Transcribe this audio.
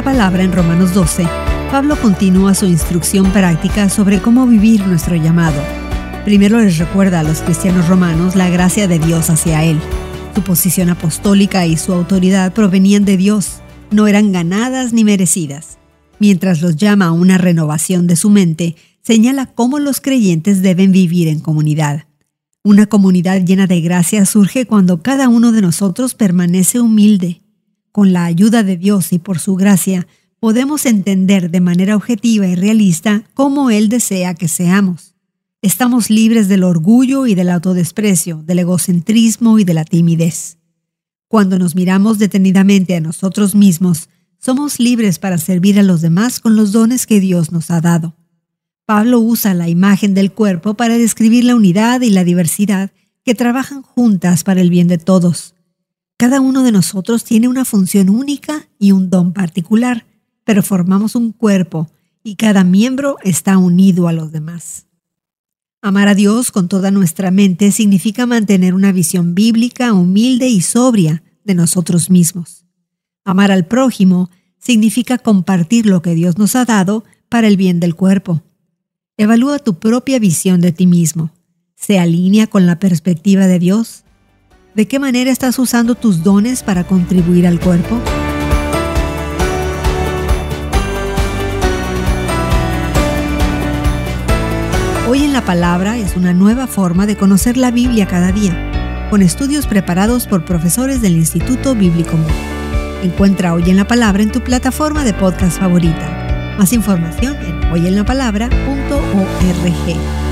palabra en Romanos 12, Pablo continúa su instrucción práctica sobre cómo vivir nuestro llamado. Primero les recuerda a los cristianos romanos la gracia de Dios hacia él. Su posición apostólica y su autoridad provenían de Dios, no eran ganadas ni merecidas. Mientras los llama a una renovación de su mente, señala cómo los creyentes deben vivir en comunidad. Una comunidad llena de gracia surge cuando cada uno de nosotros permanece humilde. Con la ayuda de Dios y por su gracia, podemos entender de manera objetiva y realista cómo Él desea que seamos. Estamos libres del orgullo y del autodesprecio, del egocentrismo y de la timidez. Cuando nos miramos detenidamente a nosotros mismos, somos libres para servir a los demás con los dones que Dios nos ha dado. Pablo usa la imagen del cuerpo para describir la unidad y la diversidad que trabajan juntas para el bien de todos. Cada uno de nosotros tiene una función única y un don particular, pero formamos un cuerpo y cada miembro está unido a los demás. Amar a Dios con toda nuestra mente significa mantener una visión bíblica, humilde y sobria de nosotros mismos. Amar al prójimo significa compartir lo que Dios nos ha dado para el bien del cuerpo. Evalúa tu propia visión de ti mismo. ¿Se alinea con la perspectiva de Dios? ¿De qué manera estás usando tus dones para contribuir al cuerpo? Hoy en la Palabra es una nueva forma de conocer la Biblia cada día, con estudios preparados por profesores del Instituto Bíblico Encuentra Hoy en la Palabra en tu plataforma de podcast favorita. Más información en hoyenlapalabra.org.